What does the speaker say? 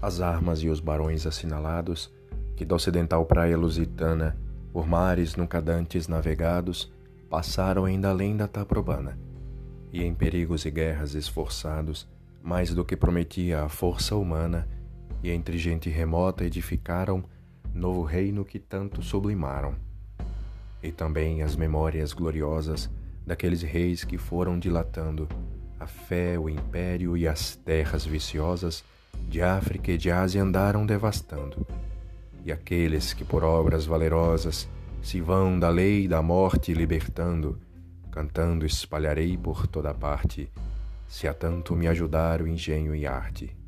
as armas e os barões assinalados, que da ocidental praia lusitana, por mares nunca dantes navegados, passaram ainda além da Taprobana, e em perigos e guerras esforçados, mais do que prometia a força humana, e entre gente remota edificaram novo reino que tanto sublimaram. E também as memórias gloriosas daqueles reis que foram dilatando a fé, o império e as terras viciosas de África e de Ásia andaram devastando. E aqueles que por obras valerosas se vão da lei da morte libertando, cantando espalharei por toda parte, se a tanto me ajudar o engenho e arte.